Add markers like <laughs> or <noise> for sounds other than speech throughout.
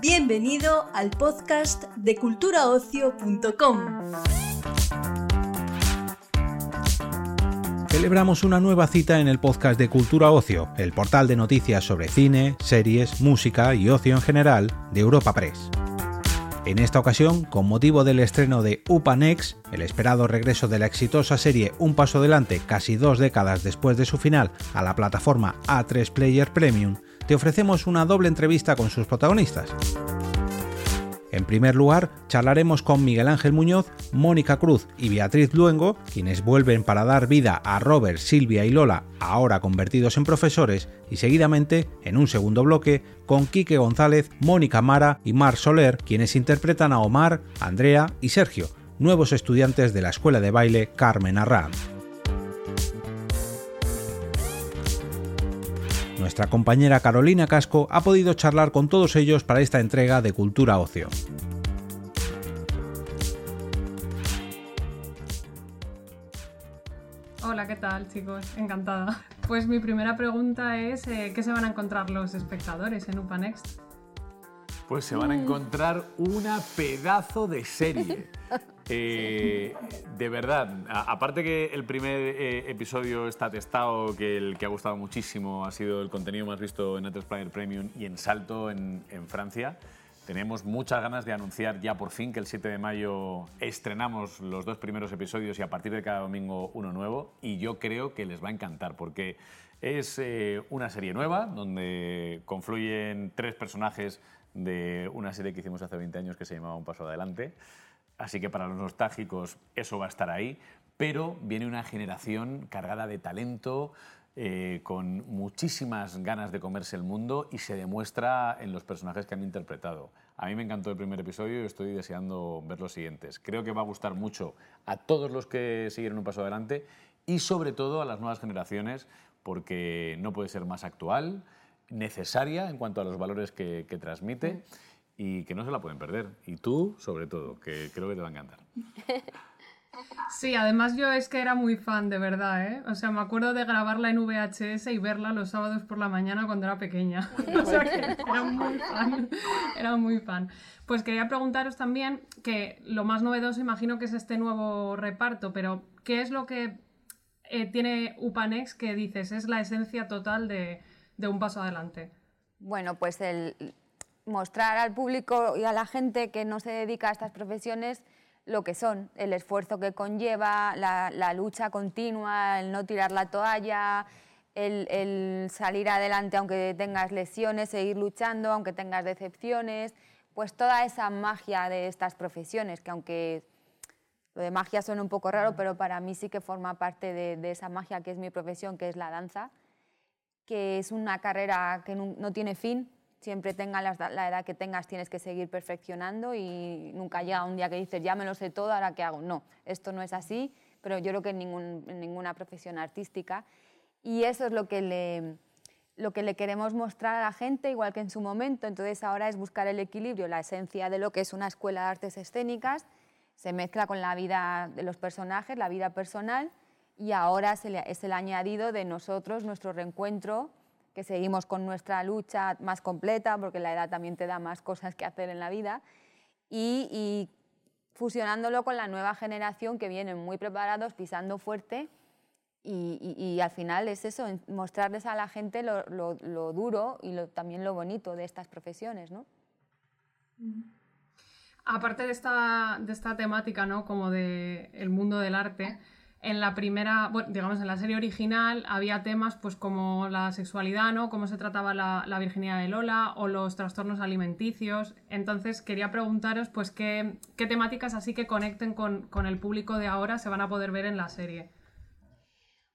Bienvenido al podcast de culturaocio.com. Celebramos una nueva cita en el podcast de Cultura Ocio, el portal de noticias sobre cine, series, música y ocio en general de Europa Press. En esta ocasión, con motivo del estreno de UPANEX, el esperado regreso de la exitosa serie Un Paso Adelante casi dos décadas después de su final a la plataforma A3 Player Premium, te ofrecemos una doble entrevista con sus protagonistas. En primer lugar, charlaremos con Miguel Ángel Muñoz, Mónica Cruz y Beatriz Luengo, quienes vuelven para dar vida a Robert, Silvia y Lola, ahora convertidos en profesores, y seguidamente, en un segundo bloque, con Quique González, Mónica Mara y Mar Soler, quienes interpretan a Omar, Andrea y Sergio, nuevos estudiantes de la escuela de baile Carmen Arranz. Nuestra compañera Carolina Casco ha podido charlar con todos ellos para esta entrega de Cultura Ocio. Hola, ¿qué tal chicos? Encantada. Pues mi primera pregunta es, eh, ¿qué se van a encontrar los espectadores en UPANext? Pues se van a encontrar una pedazo de serie. <laughs> Eh, de verdad, aparte que el primer eh, episodio está testado, que el que ha gustado muchísimo ha sido el contenido más visto en Netflix Player Premium y en Salto en, Francia, tenemos muchas ganas de anunciar ya por fin que el 7 de mayo estrenamos los dos primeros episodios y a partir de cada domingo uno nuevo. Y yo creo que les va a encantar porque es eh, una serie nueva donde confluyen tres personajes de una serie que hicimos hace 20 años que se llamaba Un Paso Adelante. Así que para los nostálgicos eso va a estar ahí, pero viene una generación cargada de talento, eh, con muchísimas ganas de comerse el mundo y se demuestra en los personajes que han interpretado. A mí me encantó el primer episodio y estoy deseando ver los siguientes. Creo que va a gustar mucho a todos los que siguieron un paso adelante y sobre todo a las nuevas generaciones porque no puede ser más actual, necesaria en cuanto a los valores que, que transmite y que no se la pueden perder. Y tú, sobre todo, que creo que te va a encantar. <laughs> Sí, además yo es que era muy fan, de verdad, ¿eh? O sea, me acuerdo de grabarla en VHS y verla los sábados por la mañana cuando era pequeña. <laughs> o sea, que era muy fan. Era muy fan. Pues quería preguntaros también que lo más novedoso imagino que es este nuevo reparto, pero ¿qué es lo que eh, tiene Upanex que dices es la esencia total de, de un paso adelante? Bueno, pues el, mostrar al público y a la gente que no se dedica a estas profesiones lo que son, el esfuerzo que conlleva, la, lucha continua, el no tirar la toalla, el, salir adelante aunque tengas lesiones, seguir luchando aunque tengas decepciones, pues toda esa magia de estas profesiones, que aunque lo de magia suena un poco raro, pero para mí sí que forma parte de, esa magia que es mi profesión, que es la danza, que es una carrera que no tiene fin, siempre tengas la, edad que tengas, tienes que seguir perfeccionando y nunca llega un día que dices, ya me lo sé todo, ahora qué hago. No, esto no es así, pero yo creo que en, ninguna profesión artística. Y eso es lo que, le, lo que le queremos mostrar a la gente, igual que en su momento. Entonces ahora es buscar el equilibrio, la esencia de lo que es una escuela de artes escénicas, se mezcla con la vida de los personajes, la vida personal, y ahora es el añadido de nosotros, nuestro reencuentro que seguimos con nuestra lucha más completa, porque la edad también te da más cosas que hacer en la vida, y, fusionándolo con la nueva generación que vienen muy preparados, pisando fuerte, y, al final es eso, mostrarles a la gente lo, duro y también lo bonito de estas profesiones, ¿no? Aparte de esta, de esta temática, ¿no? Como del el mundo del arte, en la primera, bueno, digamos, en la serie original había temas pues como la sexualidad, ¿no? Cómo se trataba la, virginidad de Lola o los trastornos alimenticios. Entonces quería preguntaros pues qué, temáticas así que conecten con, el público de ahora se van a poder ver en la serie.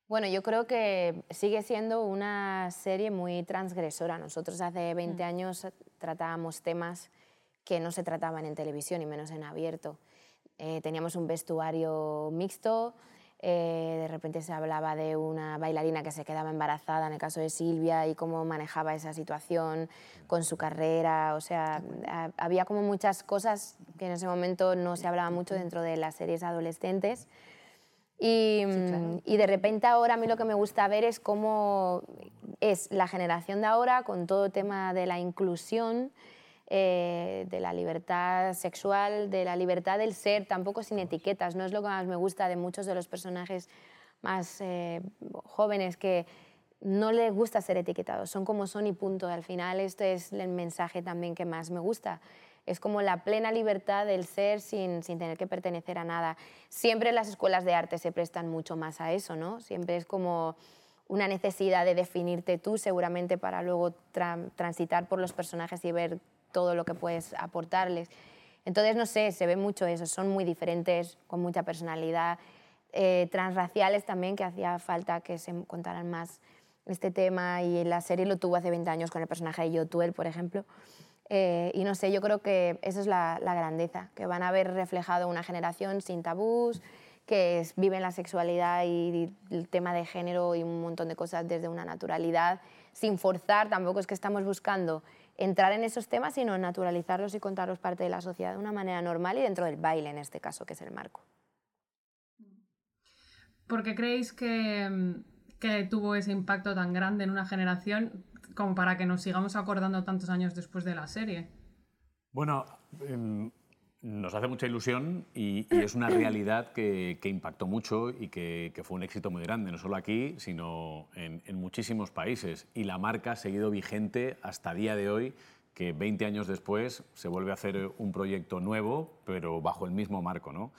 Bueno, yo creo que sigue siendo una serie muy transgresora. Nosotros hace 20 mm. años tratábamos temas que no se trataban en televisión y menos en abierto. Eh, teníamos un vestuario mixto, eh, de repente se hablaba de una bailarina que se quedaba embarazada, en el caso de Silvia, y cómo manejaba esa situación con su carrera. O sea, había como muchas cosas que en ese momento no se hablaba mucho dentro de las series adolescentes. Y, mm, y, de repente ahora a mí lo que me gusta ver es cómo es la generación de ahora con todo el tema de la inclusión, eh, de la libertad sexual, de la libertad del ser, tampoco sin etiquetas. No es lo que más me gusta de muchos de los personajes más eh, jóvenes que no les gusta ser etiquetados, son como son y punto. Al final este es el mensaje también que más me gusta es como la plena libertad del ser sin, sin, tener que pertenecer a nada. Siempre las escuelas de arte se prestan mucho más a eso, ¿no? Siempre es como una necesidad de definirte tú, seguramente para luego transitar por los personajes y ver todo lo que puedes aportarles. Entonces, no sé, se ve mucho eso, son muy diferentes, con mucha personalidad, eh, transraciales también, que hacía falta que se contaran más este tema y la serie lo tuvo hace 20 años con el personaje de Yotuel, por ejemplo. Eh, y no sé, yo creo que esa es la, grandeza, que van a haber reflejado una generación sin tabús, que es, viven la sexualidad y, el tema de género y un montón de cosas desde una naturalidad, sin forzar, tampoco es que estamos buscando entrar en esos temas, sino naturalizarlos y contarlos parte de la sociedad de una manera normal y dentro del baile, en este caso, que es el marco. ¿Por qué creéis que, que tuvo ese impacto tan grande en una generación? como para que nos sigamos acordando tantos años después de la serie. Bueno, em, nos hace mucha ilusión y, es una realidad que, impactó mucho y que, fue un éxito muy grande, no solo aquí, sino en, muchísimos países. Y la marca ha seguido vigente hasta día de hoy, que 20 años después se vuelve a hacer un proyecto nuevo, pero bajo el mismo marco. ¿no?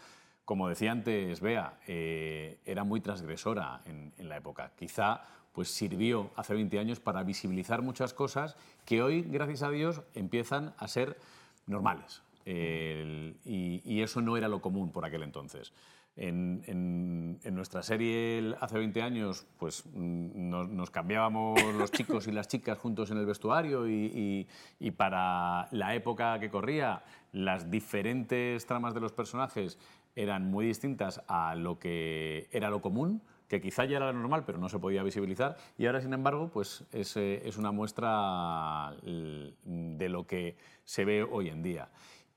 Como decía antes Bea, eh, era muy transgresora en, en la época. Quizá pues sirvió hace 20 años para visibilizar muchas cosas que hoy, gracias a Dios, empiezan a ser normales. Y, eso no era lo común por aquel entonces. En, nuestra serie hace 20 años, pues mm, nos, cambiábamos los chicos y las chicas juntos en el vestuario y, y, para la época que corría, las diferentes tramas de los personajes eran muy distintas a lo que era lo común que quizá ya era normal, pero no se podía visibilizar, y ahora, sin embargo, pues es, es una muestra de lo que se ve hoy en día.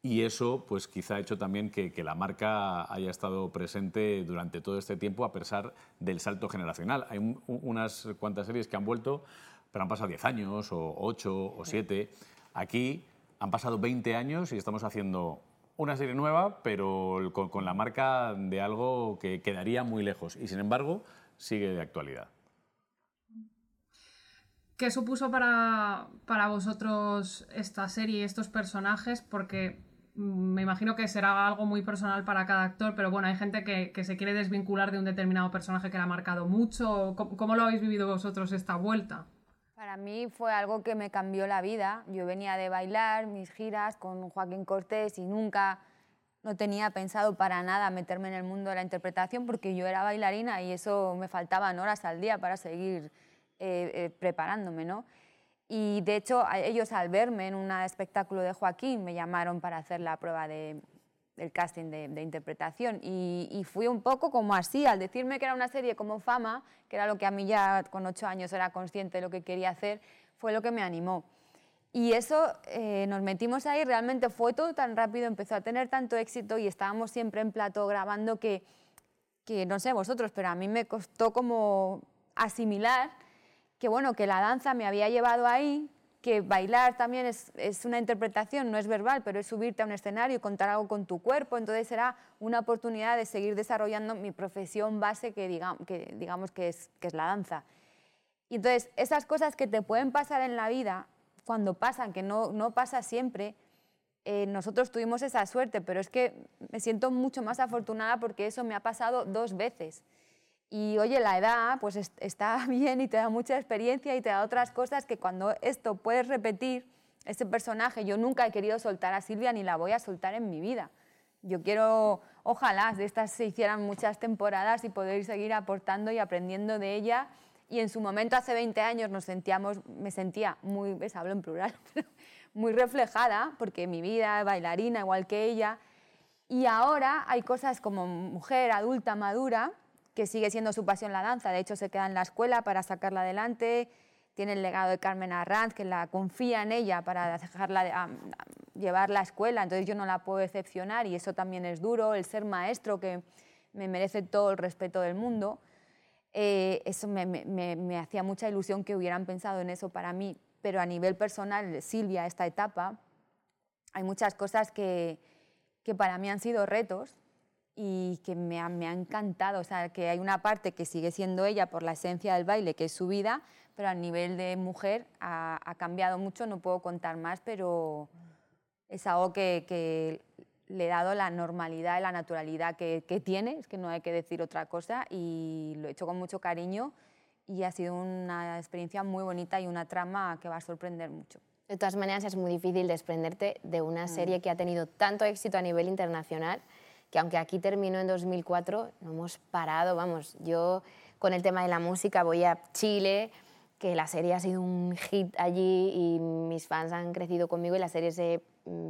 Y eso, pues quizá ha hecho también que, que, la marca haya estado presente durante todo este tiempo, a pesar del salto generacional. Hay unas cuantas series que han vuelto, pero han pasado 10 años, o 8, o 7. Aquí han pasado 20 años y estamos haciendo una serie nueva, pero con, la marca de algo que quedaría muy lejos y sin embargo sigue de actualidad. ¿Qué supuso para, vosotros esta serie y estos personajes? Porque me imagino que será algo muy personal para cada actor, pero bueno, hay gente que, se quiere desvincular de un determinado personaje que le ha marcado mucho. ¿Cómo, lo habéis vivido vosotros esta vuelta? Para mí fue algo que me cambió la vida. Yo venía de bailar mis giras con Joaquín Cortés y nunca no tenía pensado para nada meterme en el mundo de la interpretación porque yo era bailarina y eso me faltaban horas al día para seguir eh, eh, preparándome. ¿no? Y de hecho ellos al verme en un espectáculo de Joaquín me llamaron para hacer la prueba de, del casting de, interpretación y, fui un poco como así, al decirme que era una serie como Fama, que era lo que a mí ya con ocho años era consciente de lo que quería hacer, fue lo que me animó. Y eso, eh, nos metimos ahí, realmente fue todo tan rápido, empezó a tener tanto éxito y estábamos siempre en plato grabando que, que no sé vosotros, pero a mí me costó como asimilar que, bueno, que la danza me había llevado ahí, que bailar también es, es, una interpretación, no es verbal, pero es subirte a un escenario y contar algo con tu cuerpo, entonces será una oportunidad de seguir desarrollando mi profesión base que, digamos que, digamos que, es, que es la danza. Y entonces esas cosas que te pueden pasar en la vida, cuando pasan, que no, no pasa siempre, eh, nosotros tuvimos esa suerte, pero es que me siento mucho más afortunada porque eso me ha pasado dos veces. Y oye, la edad pues está <laughs> bien y te da mucha experiencia y te da otras cosas que cuando esto puedes repetir, ese personaje, yo nunca he querido soltar a Silvia ni la voy a soltar en mi vida. Yo quiero, ojalá, de estas se hicieran muchas temporadas y poder seguir aportando y aprendiendo de ella. Y en su momento, hace 20 años, nos sentíamos, me sentía muy, ves, hablo en plural, <laughs> muy reflejada, porque mi vida, bailarina, igual que ella. Y ahora hay cosas como mujer adulta, madura, que sigue siendo su pasión la danza. De hecho, se queda en la escuela para sacarla adelante. Tiene el legado de Carmen Arranz, que la confía en ella para dejarla a, llevar la escuela. Entonces yo no la puedo decepcionar y eso también es duro. El ser maestro, que me merece todo el respeto del mundo. Eh, eso me, hacía mucha ilusión que hubieran pensado en eso para mí, pero a nivel personal, Silvia, esta etapa, hay muchas cosas que, que para mí han sido retos y que me ha, me ha, encantado. O sea, que hay una parte que sigue siendo ella por la esencia del baile, que es su vida, pero a nivel de mujer ha, ha cambiado mucho, no puedo contar más, pero es algo que, que le he dado la normalidad y la naturalidad que, que, tiene, es que no hay que decir otra cosa, y lo he hecho con mucho cariño y ha sido una experiencia muy bonita y una trama que va a sorprender mucho. De todas maneras, es muy difícil desprenderte de una mm. serie que ha tenido tanto éxito a nivel internacional, que aunque aquí terminó en 2004, no hemos parado, vamos, yo con el tema de la música voy a Chile, que la serie ha sido un hit allí y mis fans han crecido conmigo y la serie se mm,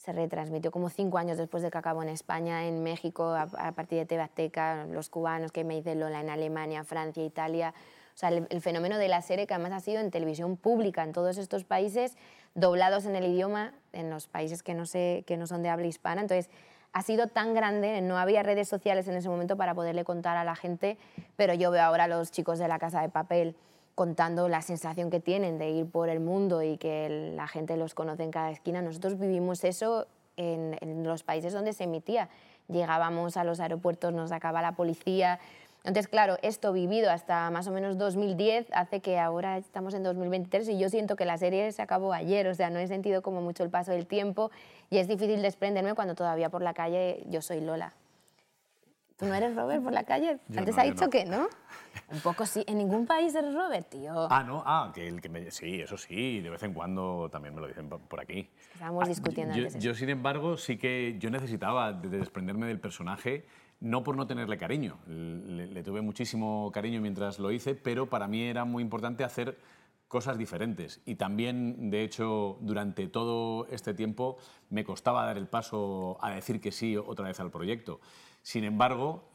se retransmitió como cinco años después de que acabó en España, en México, a, partir de TV Azteca, los cubanos que me dicen Lola en Alemania, Francia, Italia. O sea, el, fenómeno de la serie que además ha sido en televisión pública en todos estos países, doblados en el idioma, en los países que no, sé, que no son de habla hispana. Entonces, ha sido tan grande, no había redes sociales en ese momento para poderle contar a la gente, pero yo veo ahora a los chicos de la Casa de Papel contando la sensación que tienen de ir por el mundo y que la gente los conoce en cada esquina. Nosotros vivimos eso en, los países donde se emitía. Llegábamos a los aeropuertos, nos sacaba la policía. Entonces, claro, esto vivido hasta más o menos 2010 hace que ahora estamos en 2023 y yo siento que la serie se acabó ayer, o sea, no he sentido como mucho el paso del tiempo y es difícil desprenderme cuando todavía por la calle yo soy Lola. ¿Tú no eres Robert por la calle? Antes ha dicho que no. Un poco sí. ¿En ningún país eres Robert, tío? Ah, no. Ah, que el que me... Sí, eso sí. De vez en cuando también me lo dicen por aquí. Estábamos ah, discutiendo yo, antes Yo, sin embargo, sí que yo necesitaba desprenderme del personaje no por no tenerle cariño. Le, tuve muchísimo cariño mientras lo hice, pero para mí era muy importante hacer cosas diferentes. Y también, de hecho, durante todo este tiempo me costaba dar el paso a decir que sí otra vez al proyecto. Sin embargo,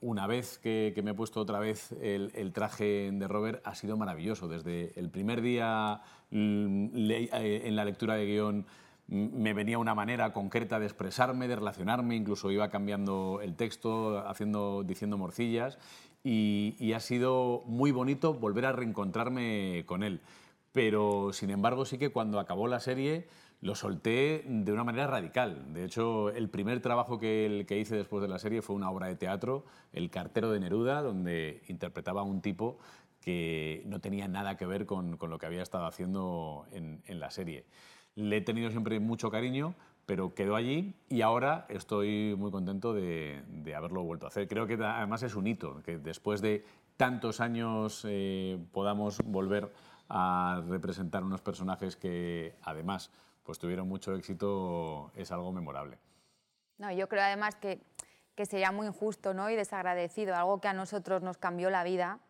una vez que, me he puesto otra vez el, traje de Robert, ha sido maravilloso. Desde el primer día eh, en la lectura de guion me venía una manera concreta de expresarme, de relacionarme, incluso iba cambiando el texto, haciendo, diciendo morcillas, y, ha sido muy bonito volver a reencontrarme con él. Pero, sin embargo, sí que cuando acabó la serie lo solté de una manera radical. De hecho, el primer trabajo que, que, hice después de la serie fue una obra de teatro, El cartero de Neruda, donde interpretaba a un tipo que no tenía nada que ver con, lo que había estado haciendo en, en, la serie. Le he tenido siempre mucho cariño, pero quedó allí y ahora estoy muy contento de, haberlo vuelto a hacer. Creo que además es un hito, que después de tantos años eh, podamos volver a representar unos personajes que además pues tuvieron mucho éxito, es algo memorable. No, yo creo además que, que sería muy injusto ¿no? y desagradecido, algo que a nosotros nos cambió la vida,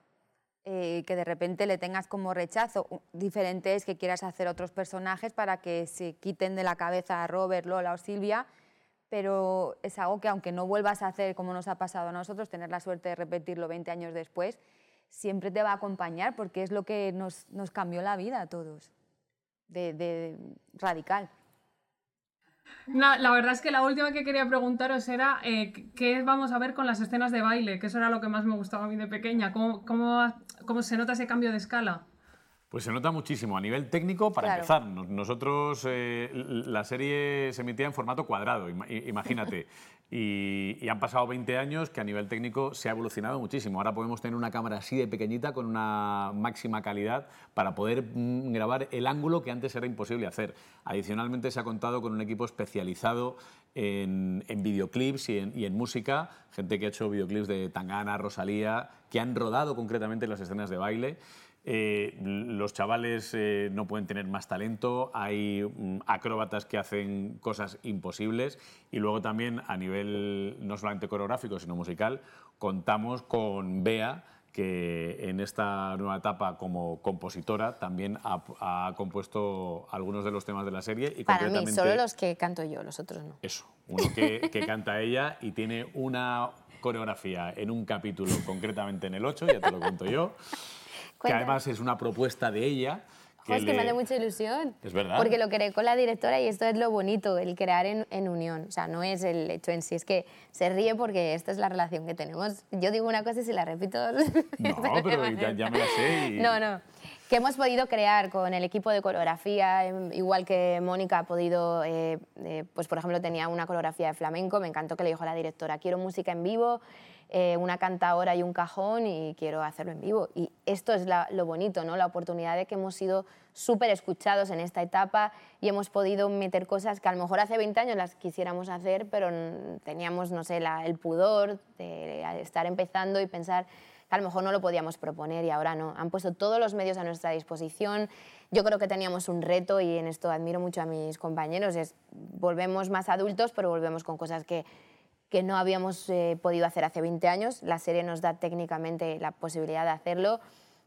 eh, que de repente le tengas como rechazo. Diferente es que quieras hacer otros personajes para que se quiten de la cabeza a Robert, Lola o Silvia, pero es algo que aunque no vuelvas a hacer como nos ha pasado a nosotros, tener la suerte de repetirlo 20 años después, siempre te va a acompañar porque es lo que nos, nos cambió la vida a todos de, radical. La verdad es que la última que quería preguntaros era eh, qué vamos a ver con las escenas de baile, que eso era lo que más me gustaba a mí de pequeña. ¿Cómo, cómo, se nota ese cambio de escala? Pues se nota muchísimo. A nivel técnico, para empezar, nosotros eh, la serie se emitía en formato cuadrado, imagínate. <laughs> Y, han pasado 20 años que a nivel técnico se ha evolucionado muchísimo. Ahora podemos tener una cámara así de pequeñita con una máxima calidad para poder mm, grabar el ángulo que antes era imposible hacer. Adicionalmente se ha contado con un equipo especializado en, videoclips y en, y en, música, gente que ha hecho videoclips de Tangana, Rosalía, que han rodado concretamente las escenas de baile. Eh, los chavales eh, no pueden tener más talento, hay mm, acróbatas que hacen cosas imposibles y luego también a nivel no solamente coreográfico sino musical contamos con Bea que en esta nueva etapa como compositora también ha, compuesto algunos de los temas de la serie. Y Para mí, solo los que canto yo, los otros no. Eso, uno que, que canta ella y tiene una coreografía en un capítulo, concretamente en el 8, ya te lo cuento yo, que además es una propuesta de ella Jo, es que me hace mucha ilusión. Es verdad. Porque lo creé con la directora y esto es lo bonito, el crear en, en, unión. O sea, no es el hecho en sí, es que se ríe porque esta es la relación que tenemos. Yo digo una cosa y si la repito... <laughs> No, pero ya, ya, me la sé. Y... No, no. Que hemos podido crear con el equipo de coreografía, em, igual que Mónica ha podido, eh, eh, pues por ejemplo tenía una coreografía de flamenco, me encantó que le dijo a la directora, quiero música en vivo, eh, una cantadora y un cajón y quiero hacerlo en vivo. Y esto es la, lo bonito, ¿no? la oportunidad de que hemos sido súper escuchados en esta etapa y hemos podido meter cosas que a lo mejor hace 20 años las quisiéramos hacer, pero teníamos, no sé, la, el pudor de estar empezando y pensar que a lo mejor no lo podíamos proponer y ahora no. Han puesto todos los medios a nuestra disposición. Yo creo que teníamos un reto y en esto admiro mucho a mis compañeros, es volvemos más adultos, pero volvemos con cosas que que no habíamos eh, podido hacer hace 20 años. La serie nos da técnicamente la posibilidad de hacerlo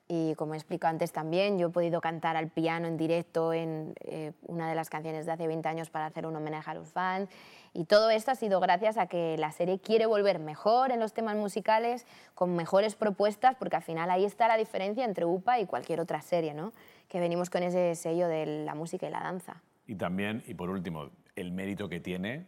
y como he explicado antes también, yo he podido cantar al piano en directo en eh, una de las canciones de hace 20 años para hacer un homenaje a los fans. Y todo esto ha sido gracias a que la serie quiere volver mejor en los temas musicales, con mejores propuestas, porque al final ahí está la diferencia entre UPA y cualquier otra serie, ¿no? que venimos con ese sello de la música y la danza. Y también, y por último, el mérito que tiene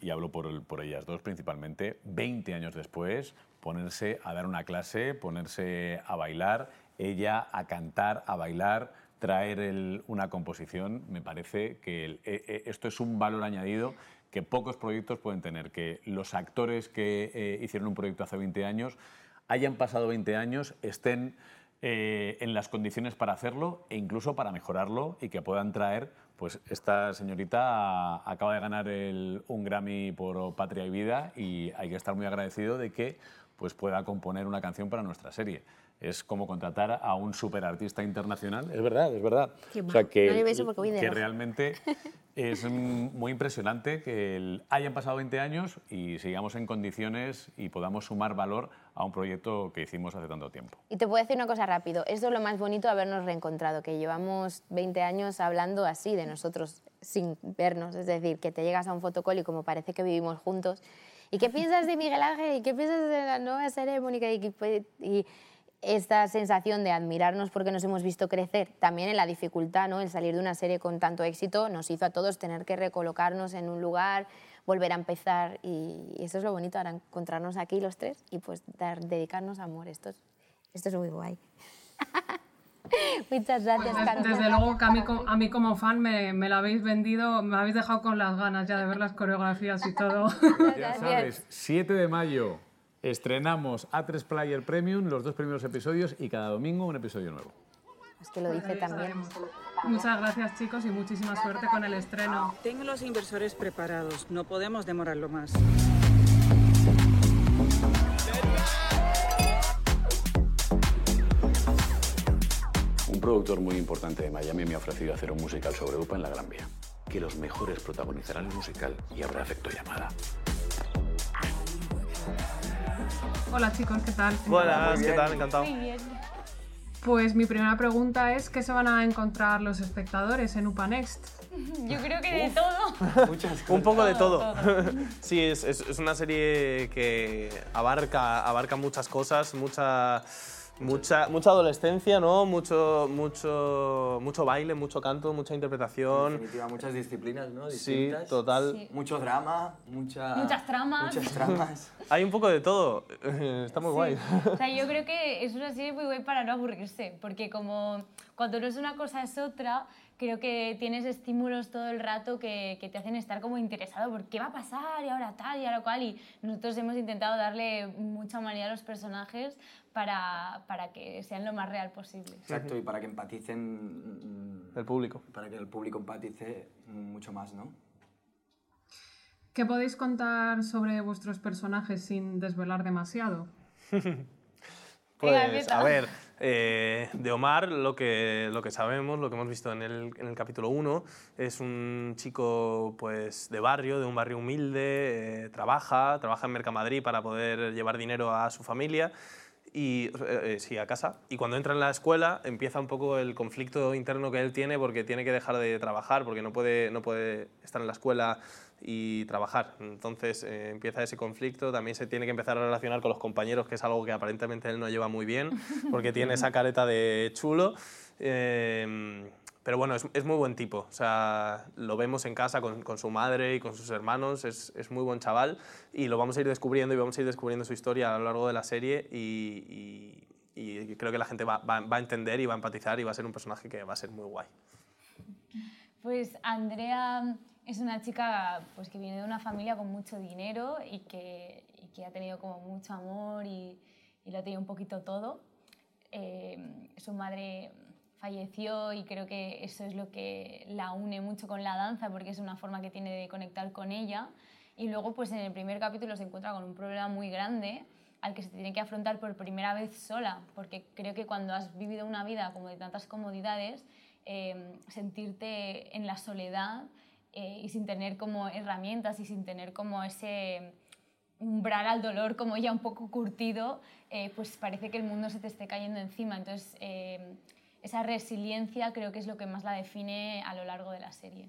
y hablo por, ellas dos principalmente, 20 años después, ponerse a dar una clase, ponerse a bailar, ella a cantar, a bailar, traer una composición, me parece que e, e, esto es un valor añadido que pocos proyectos pueden tener, que los actores que eh, hicieron un proyecto hace 20 años hayan pasado 20 años, estén eh, en las condiciones para hacerlo e incluso para mejorarlo y que puedan traer pues esta señorita acaba de ganar el, un Grammy por Patria y Vida y hay que estar muy agradecido de que pues, pueda componer una canción para nuestra serie. Es como contratar a un superartista internacional. Es verdad, es verdad. o sea, que, que realmente es muy impresionante que hayan pasado 20 años y sigamos en condiciones y podamos sumar valor a un proyecto que hicimos hace tanto tiempo. Y te puedo decir una cosa rápido, esto es lo más bonito habernos reencontrado, que llevamos 20 años hablando así de nosotros sin vernos, es decir, que te llegas a un fotocall y como parece que vivimos juntos, ¿y qué piensas de Miguel Ángel? ¿Y qué piensas de la nueva serie Mónica? Y, y esta sensación de admirarnos porque nos hemos visto crecer, también en la dificultad, ¿no? el salir de una serie con tanto éxito, nos hizo a todos tener que recolocarnos en un lugar, volver a empezar y eso es lo bonito, ahora encontrarnos aquí los tres y pues dar, dedicarnos a amor. Esto es, esto es muy guay. <laughs> Muchas gracias, pues Desde luego que a mí, a mí como fan me, me, lo habéis vendido, me habéis dejado con las ganas ya de ver las coreografías y todo. <laughs> <laughs> ya sabes, 7 de mayo, Estrenamos A3 Player Premium, los dos primeros episodios y cada domingo un episodio nuevo. Es que lo dice también. Muchas gracias chicos y muchísima suerte con el estreno. Tengo los inversores preparados, no podemos demorarlo más. Un productor muy importante de Miami me ha ofrecido hacer un musical sobre UPA en la Gran Vía. Que los mejores protagonizarán el musical y habrá efecto llamada. Hola chicos, ¿qué tal? Hola, ¿qué tal? Encantado. Muy bien. Pues mi primera pregunta es ¿qué se van a encontrar los espectadores en UPA Next? <laughs> Yo creo que de todo. <laughs> Un poco de todo. <laughs> sí, es, es, es, una serie que abarca, abarca muchas cosas, mucha Mucha, mucha adolescencia, ¿no? Mucho, mucho, mucho baile, mucho canto, mucha interpretación. En definitiva, muchas disciplinas, ¿no? Distintas. Sí, total. Mucho drama, mucha... muchas tramas. Muchas tramas. <laughs> Hay un poco de todo. <laughs> Está muy guay. O sea, yo <laughs> creo que es una serie muy guay para no aburrirse, porque como cuando no es una cosa es otra, creo que tienes estímulos todo el rato que, que, te hacen estar como interesado por qué va a pasar y ahora tal y ahora cual. Y nosotros hemos intentado darle mucha humanidad a los personajes para, para que sean lo más real posible. Exacto, y para que empaticen... El público. Para que el público empatice mucho más, ¿no? ¿Qué podéis contar sobre vuestros personajes sin desvelar demasiado? <laughs> pues, a ver, eh, de Omar, lo que, lo que sabemos, lo que hemos visto en el, en el capítulo 1, es un chico pues, de barrio, de un barrio humilde, eh, trabaja, trabaja en Mercamadrid para poder llevar dinero a su familia y eh, sí, a casa. Y cuando entra en la escuela empieza un poco el conflicto interno que él tiene porque tiene que dejar de trabajar, porque no puede, no puede estar en la escuela y trabajar. Entonces eh, empieza ese conflicto, también se tiene que empezar a relacionar con los compañeros, que es algo que aparentemente él no lleva muy bien, porque tiene esa <laughs> careta de chulo. Eh, pero bueno, es, es, muy buen tipo. O sea, lo vemos en casa con, con su madre y con sus hermanos. Es, es, muy buen chaval y lo vamos a ir descubriendo y vamos a ir descubriendo su historia a lo largo de la serie y, y, y creo que la gente va, va, va, a entender y va a empatizar y va a ser un personaje que va a ser muy guay. Pues Andrea es una chica pues, que viene de una familia con mucho dinero y que, y que ha tenido como mucho amor y, y lo ha tenido un poquito todo. Eh, su madre falleció y creo que eso es lo que la une mucho con la danza porque es una forma que tiene de conectar con ella. Y luego pues en el primer capítulo se encuentra con un problema muy grande al que se tiene que afrontar por primera vez sola, porque creo que cuando has vivido una vida como de tantas comodidades, eh, sentirte en la soledad eh, y sin tener como herramientas y sin tener como ese umbral al dolor como ya un poco curtido, eh, pues parece que el mundo se te esté cayendo encima. Entonces, eh, esa resiliencia creo que es lo que más la define a lo largo de la serie.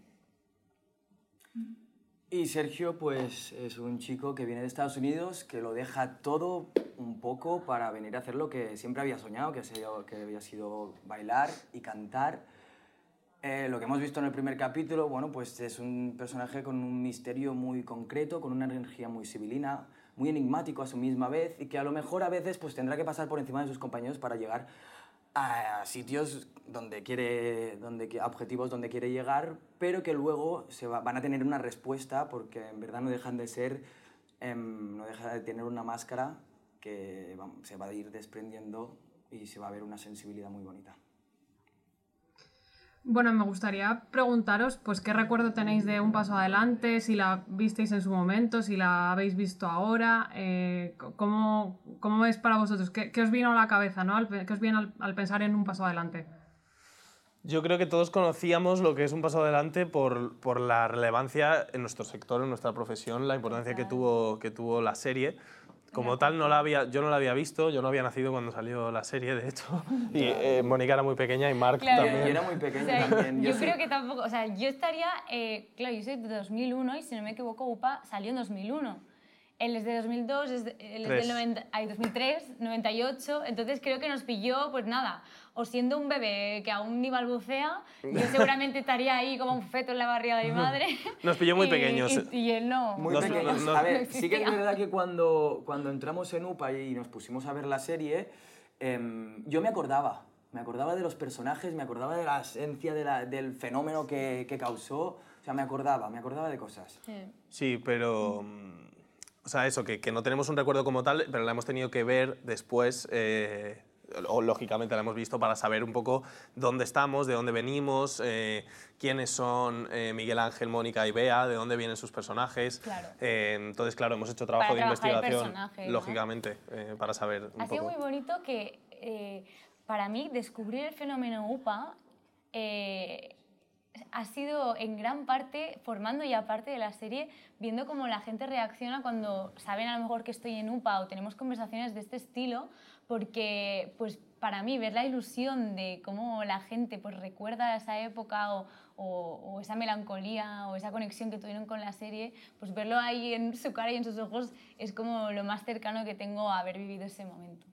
Y Sergio, pues es un chico que viene de Estados Unidos, que lo deja todo un poco para venir a hacer lo que siempre había soñado, que, había sido bailar y cantar. Eh, lo que hemos visto en el primer capítulo, bueno, pues es un personaje con un misterio muy concreto, con una energía muy civilina, muy enigmático a su misma vez y que a lo mejor a veces pues tendrá que pasar por encima de sus compañeros para llegar a sitios donde quiere, donde, objetivos donde quiere llegar, pero que luego se va, van a tener una respuesta porque en verdad no dejan de ser, eh, no deja de tener una máscara que se va a ir desprendiendo y se va a ver una sensibilidad muy bonita. Bueno, me gustaría preguntaros, pues, ¿qué recuerdo tenéis de Un Paso Adelante? Si la visteis en su momento, si la habéis visto ahora, eh, ¿cómo, ¿cómo, es para vosotros? ¿Qué, ¿Qué, os vino a la cabeza, ¿no? ¿Qué os viene al, al, pensar en Un Paso Adelante? Yo creo que todos conocíamos lo que es Un Paso Adelante por, por la relevancia en nuestro sector, en nuestra profesión, la importancia que tuvo, que tuvo la serie como tal, no la había, yo no la había visto, yo no había nacido cuando salió la serie, de hecho. <laughs> Y eh, Mónica era muy pequeña y Mark claro. también. Yo era muy pequeña o sea, también. Yo, yo creo que tampoco, o sea, yo estaría, eh, claro, yo soy de 2001 y si no me equivoco, UPA salió en 2001. Él es de 2002, es de, él es del 90, ay, 2003, 98, entonces creo que nos pilló, pues nada, o siendo un bebé que aún ni balbucea, <laughs> yo seguramente estaría ahí como un feto en la barriga de mi madre. <laughs> Nos pilló muy y, pequeños. Y, y, él no. Muy Nos- pequeños. nos- A ver, sí que es verdad que cuando, cuando entramos en UPA y nos pusimos a ver la serie, em, yo me acordaba. Me acordaba de los personajes, me acordaba de la esencia de la- del fenómeno que, que causó. O sea, me acordaba, me acordaba de cosas. Sí. Sí, pero. mm, O sea, eso, que, que no tenemos un recuerdo como tal, pero la hemos tenido que ver después. eh, o lógicamente la hemos visto para saber un poco dónde estamos, de dónde venimos, eh, quiénes son eh, Miguel Ángel, Mónica y Bea, de dónde vienen sus personajes. Claro. Eh, entonces, claro, hemos hecho trabajo de Para investigación, lógicamente, para saber un Ha sido poco. muy bonito que para mí descubrir el fenómeno UPA ha sido en gran parte formando ya parte de la serie, viendo cómo la gente reacciona cuando saben a lo mejor que estoy en UPA o tenemos conversaciones de este estilo, porque pues para mí ver la ilusión de cómo la gente pues recuerda esa época o, o, esa melancolía o esa conexión que tuvieron con la serie, pues verlo ahí en su cara y en sus ojos es como lo más cercano que tengo a haber vivido ese momento.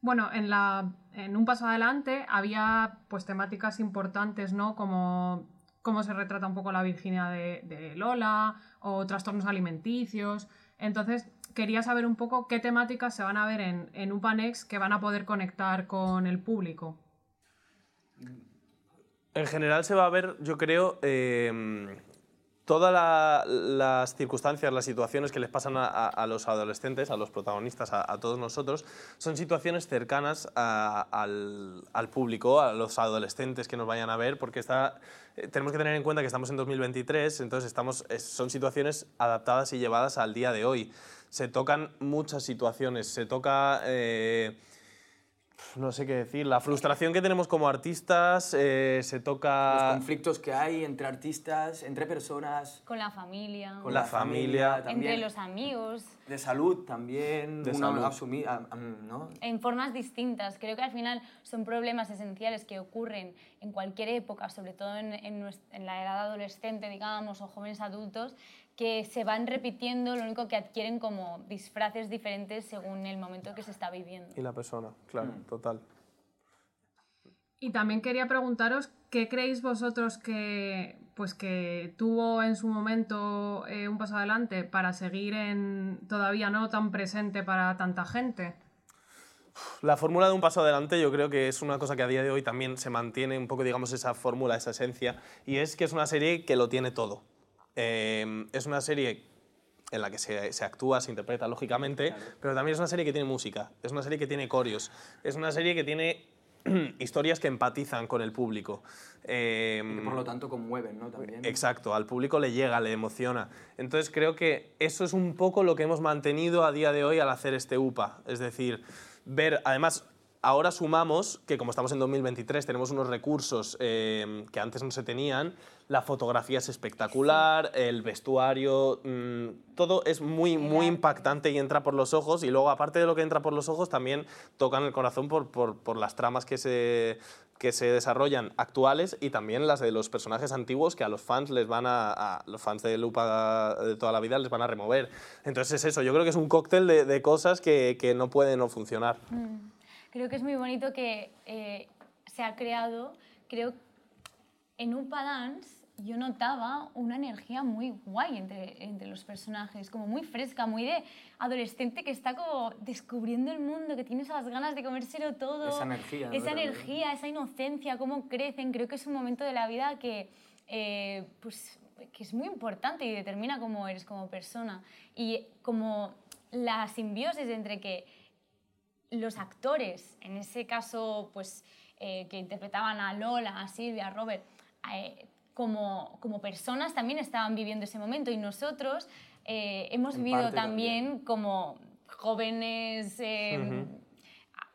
Bueno, en, la, en un paso adelante había pues temáticas importantes, ¿no? Como cómo se retrata un poco la virginidad de, de Lola o trastornos alimenticios. Entonces, quería saber un poco qué temáticas se van a ver en, en UPANEX que van a poder conectar con el público. En general se va a ver, yo creo, eh, todas la- las circunstancias, las situaciones que les pasan a, a- los adolescentes, a los protagonistas, a, todos nosotros, son situaciones cercanas al, al público, a los adolescentes que nos vayan a ver, porque está, eh, tenemos que tener en cuenta que estamos en 2023, entonces estamos, es- son situaciones adaptadas y llevadas al día de hoy. Se tocan muchas situaciones, se toca... eh, no sé qué decir, la frustración que tenemos como artistas, eh, se Los toca conflictos que hay entre artistas, entre personas, Con la familia, con La la, familia, familia, también. entre los amigos, De salud también. De salud. asumi- ah, ¿no? en formas distintas. Creo que al final son problemas esenciales que ocurren en cualquier época, sobre todo en, en la edad adolescente, digamos, o jóvenes adultos, que se van repitiendo, lo único que adquieren como disfraces diferentes según el momento que se está viviendo. y la persona, claro, total. Y también quería preguntaros qué creéis vosotros que, pues que tuvo en su momento eh, un paso adelante para seguir en todavía no tan presente para tanta gente. La fórmula de un paso adelante yo creo que es una cosa que a día de hoy también se mantiene un poco, digamos, esa fórmula, esa esencia, y es que es una serie que lo tiene todo. Eh, es una serie en la que se, se, actúa, se interpreta lógicamente, pero también es una serie que tiene música, es una serie que tiene corios, es una serie que tiene <clears throat> historias que empatizan con el público. Eh, y que por lo tanto conmueven, ¿no? También. Exacto, al público le llega, le emociona. Entonces creo que eso es un poco lo que hemos mantenido a día de hoy al hacer este UPA. Es decir, ver, además, ahora sumamos que como estamos en 2023 tenemos unos recursos eh, que antes no se tenían, la fotografía es espectacular, el vestuario, mmm, todo es muy, muy impactante y entra por los ojos y luego aparte de lo que entra por los ojos también tocan el corazón por, por, por las tramas que se, que se desarrollan actuales y también las de los personajes antiguos que a los fans les van a, a, los fans de Lupa de toda la vida les van a remover. Entonces es eso, yo creo que es un cóctel de, de cosas que, que, no pueden no funcionar. Mm. Creo que es muy bonito que eh, se ha creado, creo, en Upa Dance yo notaba una energía muy guay entre, entre los personajes, como muy fresca, muy de adolescente que está como descubriendo el mundo, que tiene esas ganas de comérselo todo. Esa energía. Esa energía, esa inocencia, cómo crecen. Creo que es un momento de la vida que, eh, pues, que es muy importante y determina cómo eres como persona. Y como la simbiosis entre que los actores, en ese caso, pues, eh, que interpretaban a Lola, a Silvia, a Robert, eh, como, como, personas también estaban viviendo ese momento y nosotros eh, hemos en vivido también, también, como jóvenes, uh -huh.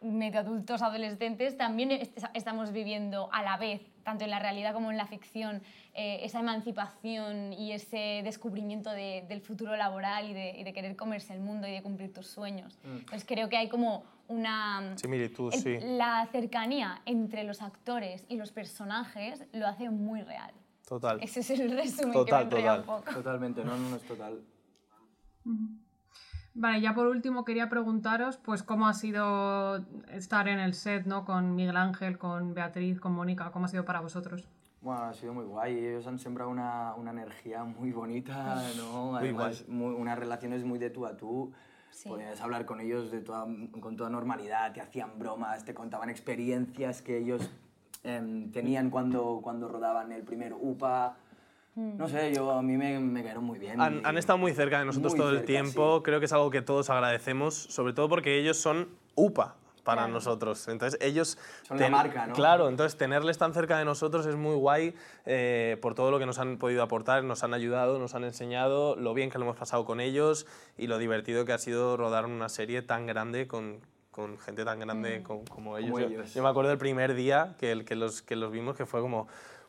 medio adultos, adolescentes, también est estamos viviendo a la vez, tanto en la realidad como en la ficción, eh, esa emancipación y ese descubrimiento de, del futuro laboral y de, y de, querer comerse el mundo y de cumplir tus sueños. Mm. Entonces creo que hay como una... Similitud, el, sí. La cercanía entre los actores y los personajes lo hace muy real. Total. Ese es el resumen total, que me total. un poco. Totalmente, no, no, no es total. Vale, ya por último quería preguntaros pues cómo ha sido estar en el set, ¿no? Con Miguel Ángel, con Beatriz, con Mónica, ¿cómo ha sido para vosotros? Bueno, ha sido muy guay. Ellos han sembrado una, una energía muy bonita, ¿no? Además, muy muy, unas relaciones muy de tú a tú. Sí. Podías hablar con ellos de toda, con toda normalidad, te hacían bromas, te contaban experiencias que ellos eh, tenían cuando, cuando rodaban el primer UPA. No sé, yo, a mí me, me cayeron muy bien. Han, han, estado muy cerca de nosotros todo cerca, el tiempo. Sí. Creo que es algo que todos agradecemos, sobre todo porque ellos son UPA para Claro. nosotros. Entonces ellos... Son la marca, ¿no? Claro, entonces tenerles tan cerca de nosotros es muy guay eh, por todo lo que nos han podido aportar, nos han ayudado, nos han enseñado, lo bien que lo hemos pasado con ellos y lo divertido que ha sido rodar una serie tan grande con, con gente tan grande Mm. como, como ellos. Como Yo- ellos. Yo, me acuerdo del primer día que, el, que, los, que los vimos que fue como...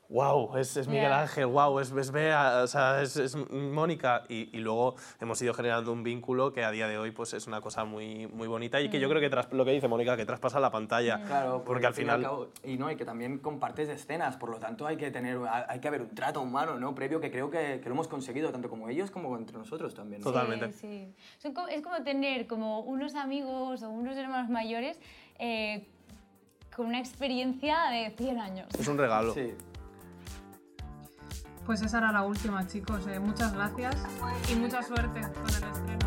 Wow, es, es Miguel Yeah. Ángel, wow, es, es Bea, o sea, es, es Mónica. Y, y luego hemos ido generando un vínculo que a día de hoy pues, es una cosa muy, muy bonita y que yo creo que tras, lo que dice Mónica, que traspasa la pantalla. Claro, porque al fin y final... cabo- y no, y que también compartes escenas, por lo tanto hay que tener, hay que haber un trato humano, ¿no? Previo que creo que, que lo hemos conseguido tanto como ellos como entre nosotros también. ¿no? Totalmente. Sí, sí. Son co- es como tener como unos amigos o unos hermanos mayores eh, con una experiencia de 100 años. Es un regalo. Sí. Pues esa era la última, chicos. Eh, muchas gracias y mucha suerte con el estreno.